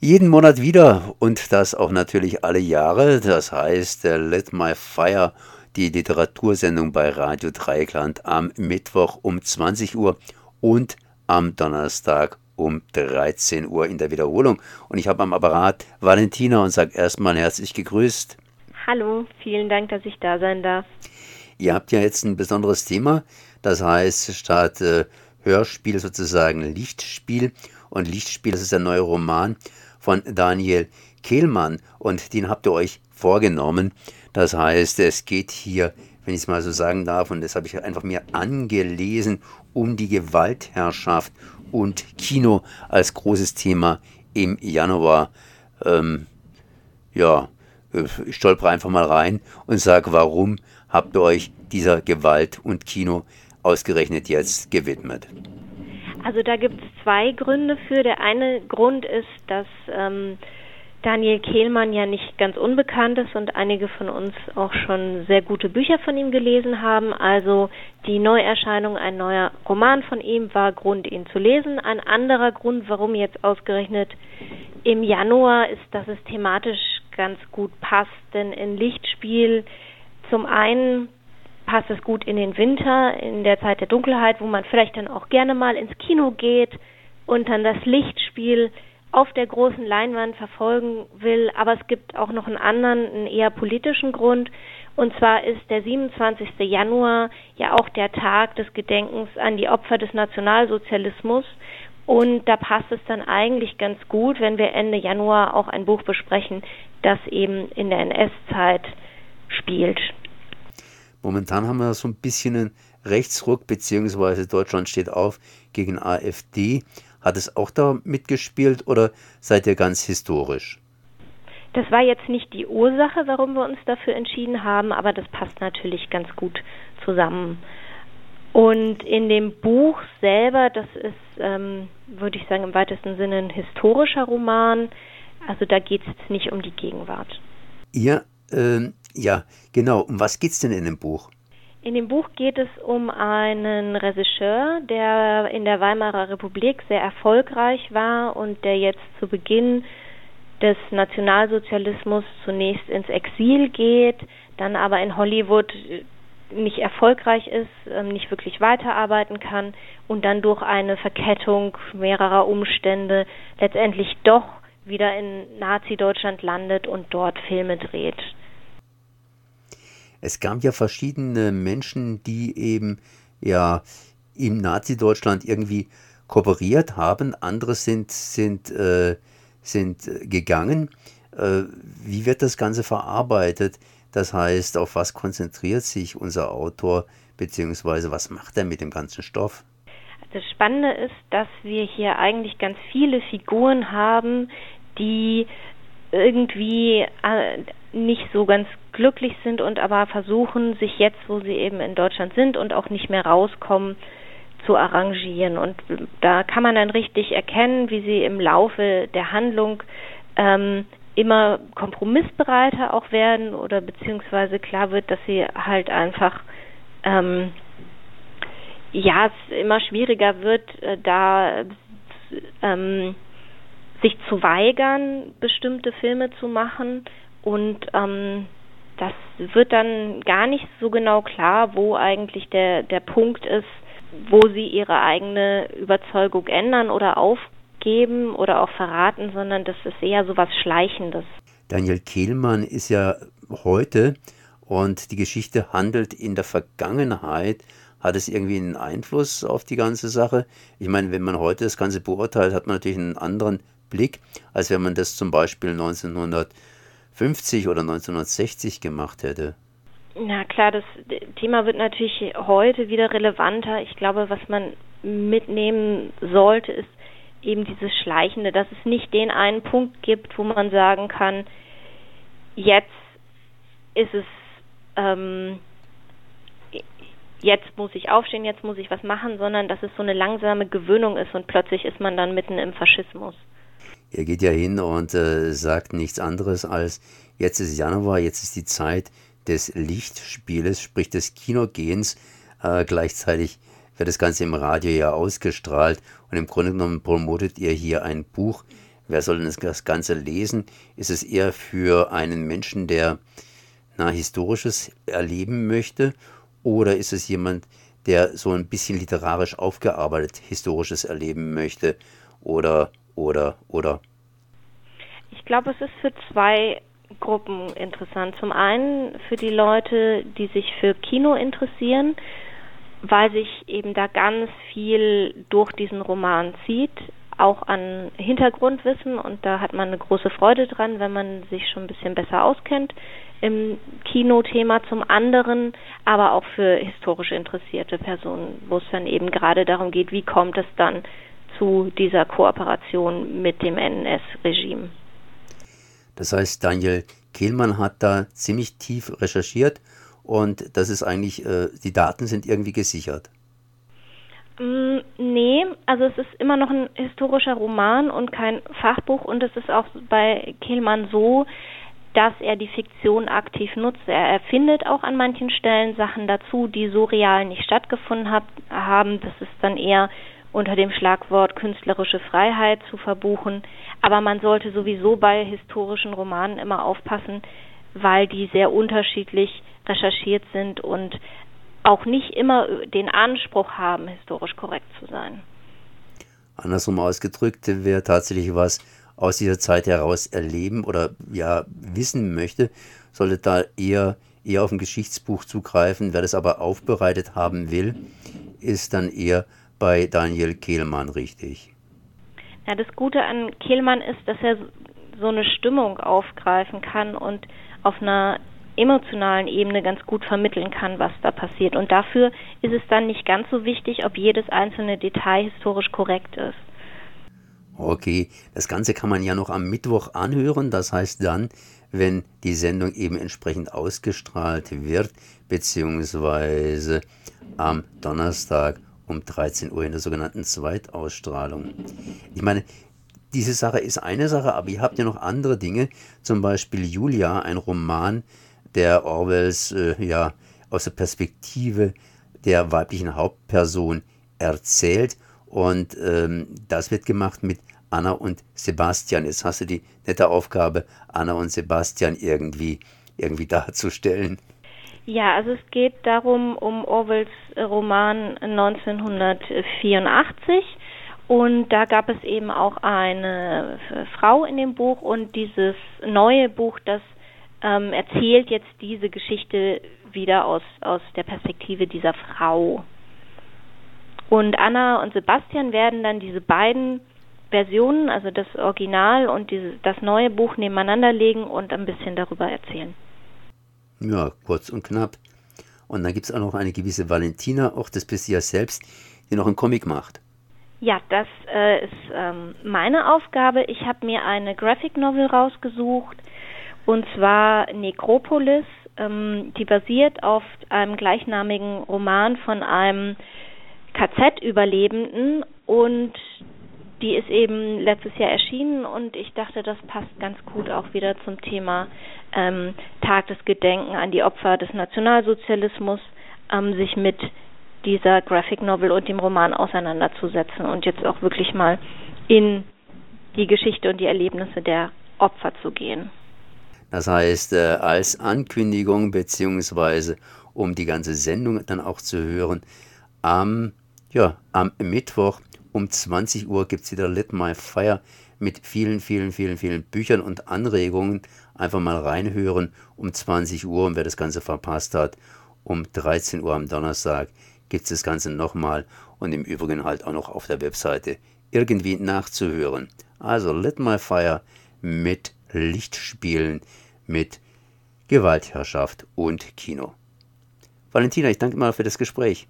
Jeden Monat wieder und das auch natürlich alle Jahre. Das heißt, äh, Let My Fire, die Literatursendung bei Radio Dreieckland am Mittwoch um 20 Uhr und am Donnerstag um 13 Uhr in der Wiederholung. Und ich habe am Apparat Valentina und sage erstmal herzlich gegrüßt. Hallo, vielen Dank, dass ich da sein darf. Ihr habt ja jetzt ein besonderes Thema, das heißt statt äh, Hörspiel sozusagen Lichtspiel. Und Lichtspiel, das ist der neue Roman von Daniel Kehlmann und den habt ihr euch vorgenommen. Das heißt, es geht hier, wenn ich es mal so sagen darf, und das habe ich einfach mir angelesen, um die Gewaltherrschaft und Kino als großes Thema im Januar. Ähm, ja, ich stolper einfach mal rein und sage, warum habt ihr euch dieser Gewalt und Kino ausgerechnet jetzt gewidmet? Also da gibt es zwei Gründe für. Der eine Grund ist, dass ähm, Daniel Kehlmann ja nicht ganz unbekannt ist und einige von uns auch schon sehr gute Bücher von ihm gelesen haben. Also die Neuerscheinung, ein neuer Roman von ihm war Grund, ihn zu lesen. Ein anderer Grund, warum jetzt ausgerechnet im Januar ist, dass es thematisch ganz gut passt, denn in Lichtspiel zum einen passt es gut in den Winter, in der Zeit der Dunkelheit, wo man vielleicht dann auch gerne mal ins Kino geht und dann das Lichtspiel auf der großen Leinwand verfolgen will. Aber es gibt auch noch einen anderen, einen eher politischen Grund. Und zwar ist der 27. Januar ja auch der Tag des Gedenkens an die Opfer des Nationalsozialismus. Und da passt es dann eigentlich ganz gut, wenn wir Ende Januar auch ein Buch besprechen, das eben in der NS-Zeit spielt. Momentan haben wir so ein bisschen einen Rechtsruck, beziehungsweise Deutschland steht auf gegen AfD. Hat es auch da mitgespielt oder seid ihr ganz historisch? Das war jetzt nicht die Ursache, warum wir uns dafür entschieden haben, aber das passt natürlich ganz gut zusammen. Und in dem Buch selber, das ist, ähm, würde ich sagen, im weitesten Sinne ein historischer Roman. Also da geht es nicht um die Gegenwart. Ihr ähm, ja, genau. Um was geht es denn in dem Buch? In dem Buch geht es um einen Regisseur, der in der Weimarer Republik sehr erfolgreich war und der jetzt zu Beginn des Nationalsozialismus zunächst ins Exil geht, dann aber in Hollywood nicht erfolgreich ist, ähm, nicht wirklich weiterarbeiten kann und dann durch eine Verkettung mehrerer Umstände letztendlich doch wieder in Nazi-Deutschland landet und dort Filme dreht. Es gab ja verschiedene Menschen, die eben ja im Nazi-Deutschland irgendwie kooperiert haben. Andere sind, sind, äh, sind gegangen. Äh, wie wird das Ganze verarbeitet? Das heißt, auf was konzentriert sich unser Autor, beziehungsweise was macht er mit dem ganzen Stoff? Das Spannende ist, dass wir hier eigentlich ganz viele Figuren haben, die irgendwie äh, nicht so ganz glücklich sind und aber versuchen, sich jetzt, wo sie eben in Deutschland sind und auch nicht mehr rauskommen, zu arrangieren. Und da kann man dann richtig erkennen, wie sie im Laufe der Handlung ähm, immer kompromissbereiter auch werden oder beziehungsweise klar wird, dass sie halt einfach ähm, ja es immer schwieriger wird, äh, da ähm, sich zu weigern, bestimmte Filme zu machen und ähm, das wird dann gar nicht so genau klar, wo eigentlich der, der Punkt ist, wo sie ihre eigene Überzeugung ändern oder aufgeben oder auch verraten, sondern das ist eher so was Schleichendes. Daniel Kehlmann ist ja heute und die Geschichte handelt in der Vergangenheit. Hat es irgendwie einen Einfluss auf die ganze Sache? Ich meine, wenn man heute das Ganze beurteilt, hat man natürlich einen anderen Blick, als wenn man das zum Beispiel 1950 oder 1960 gemacht hätte. Na klar, das Thema wird natürlich heute wieder relevanter. Ich glaube, was man mitnehmen sollte, ist eben dieses Schleichende, dass es nicht den einen Punkt gibt, wo man sagen kann, jetzt ist es, ähm, jetzt muss ich aufstehen, jetzt muss ich was machen, sondern dass es so eine langsame Gewöhnung ist und plötzlich ist man dann mitten im Faschismus. Er geht ja hin und äh, sagt nichts anderes als, jetzt ist Januar, jetzt ist die Zeit des Lichtspieles, sprich des Kinogehens. Äh, gleichzeitig wird das Ganze im Radio ja ausgestrahlt und im Grunde genommen promotet ihr hier ein Buch, Wer soll denn das Ganze lesen? Ist es eher für einen Menschen, der na, Historisches erleben möchte? Oder ist es jemand, der so ein bisschen literarisch aufgearbeitet Historisches erleben möchte? Oder, oder, oder? Ich glaube, es ist für zwei Gruppen interessant. Zum einen für die Leute, die sich für Kino interessieren, weil sich eben da ganz viel durch diesen Roman zieht auch an Hintergrundwissen und da hat man eine große Freude dran, wenn man sich schon ein bisschen besser auskennt im Kinothema zum anderen, aber auch für historisch interessierte Personen, wo es dann eben gerade darum geht, wie kommt es dann zu dieser Kooperation mit dem NS-Regime. Das heißt, Daniel Kehlmann hat da ziemlich tief recherchiert und das ist eigentlich, äh, die Daten sind irgendwie gesichert. Mm, nee, also es ist immer noch ein historischer Roman und kein Fachbuch und es ist auch bei Kehlmann so, dass er die Fiktion aktiv nutzt. Er erfindet auch an manchen Stellen Sachen dazu, die so real nicht stattgefunden hab, haben. Das ist dann eher unter dem Schlagwort künstlerische Freiheit zu verbuchen. Aber man sollte sowieso bei historischen Romanen immer aufpassen, weil die sehr unterschiedlich recherchiert sind und auch nicht immer den Anspruch haben, historisch korrekt zu sein. Andersrum ausgedrückt, wer tatsächlich was aus dieser Zeit heraus erleben oder ja wissen möchte, sollte da eher, eher auf ein Geschichtsbuch zugreifen. Wer das aber aufbereitet haben will, ist dann eher bei Daniel Kehlmann richtig. Ja, das Gute an Kehlmann ist, dass er so eine Stimmung aufgreifen kann und auf einer emotionalen Ebene ganz gut vermitteln kann, was da passiert. Und dafür ist es dann nicht ganz so wichtig, ob jedes einzelne Detail historisch korrekt ist. Okay, das Ganze kann man ja noch am Mittwoch anhören. Das heißt dann, wenn die Sendung eben entsprechend ausgestrahlt wird, beziehungsweise am Donnerstag um 13 Uhr in der sogenannten Zweitausstrahlung. Ich meine, diese Sache ist eine Sache, aber ihr habt ja noch andere Dinge, zum Beispiel Julia, ein Roman, der Orwells äh, ja aus der Perspektive der weiblichen Hauptperson erzählt. Und ähm, das wird gemacht mit Anna und Sebastian. Jetzt hast du die nette Aufgabe, Anna und Sebastian irgendwie, irgendwie darzustellen. Ja, also es geht darum, um Orwells Roman 1984. Und da gab es eben auch eine Frau in dem Buch und dieses neue Buch, das ähm, erzählt jetzt diese Geschichte wieder aus, aus der Perspektive dieser Frau. Und Anna und Sebastian werden dann diese beiden Versionen, also das Original und diese, das neue Buch nebeneinander legen und ein bisschen darüber erzählen. Ja, kurz und knapp. Und dann gibt es auch noch eine gewisse Valentina, auch du ja selbst, die noch einen Comic macht. Ja, das äh, ist ähm, meine Aufgabe. Ich habe mir eine Graphic Novel rausgesucht, und zwar Necropolis. Ähm, die basiert auf einem gleichnamigen Roman von einem KZ-Überlebenden und die ist eben letztes Jahr erschienen und ich dachte, das passt ganz gut auch wieder zum Thema ähm, Tag des Gedenken an die Opfer des Nationalsozialismus, ähm, sich mit dieser Graphic Novel und dem Roman auseinanderzusetzen und jetzt auch wirklich mal in die Geschichte und die Erlebnisse der Opfer zu gehen. Das heißt, äh, als Ankündigung beziehungsweise um die ganze Sendung dann auch zu hören, am, ja, am Mittwoch um 20 Uhr gibt es wieder Lit My Fire mit vielen, vielen, vielen, vielen Büchern und Anregungen. Einfach mal reinhören um 20 Uhr und wer das Ganze verpasst hat, um 13 Uhr am Donnerstag gibt es das Ganze nochmal und im Übrigen halt auch noch auf der Webseite irgendwie nachzuhören. Also Lit My Fire mit Lichtspielen mit Gewaltherrschaft und Kino. Valentina, ich danke mal für das Gespräch.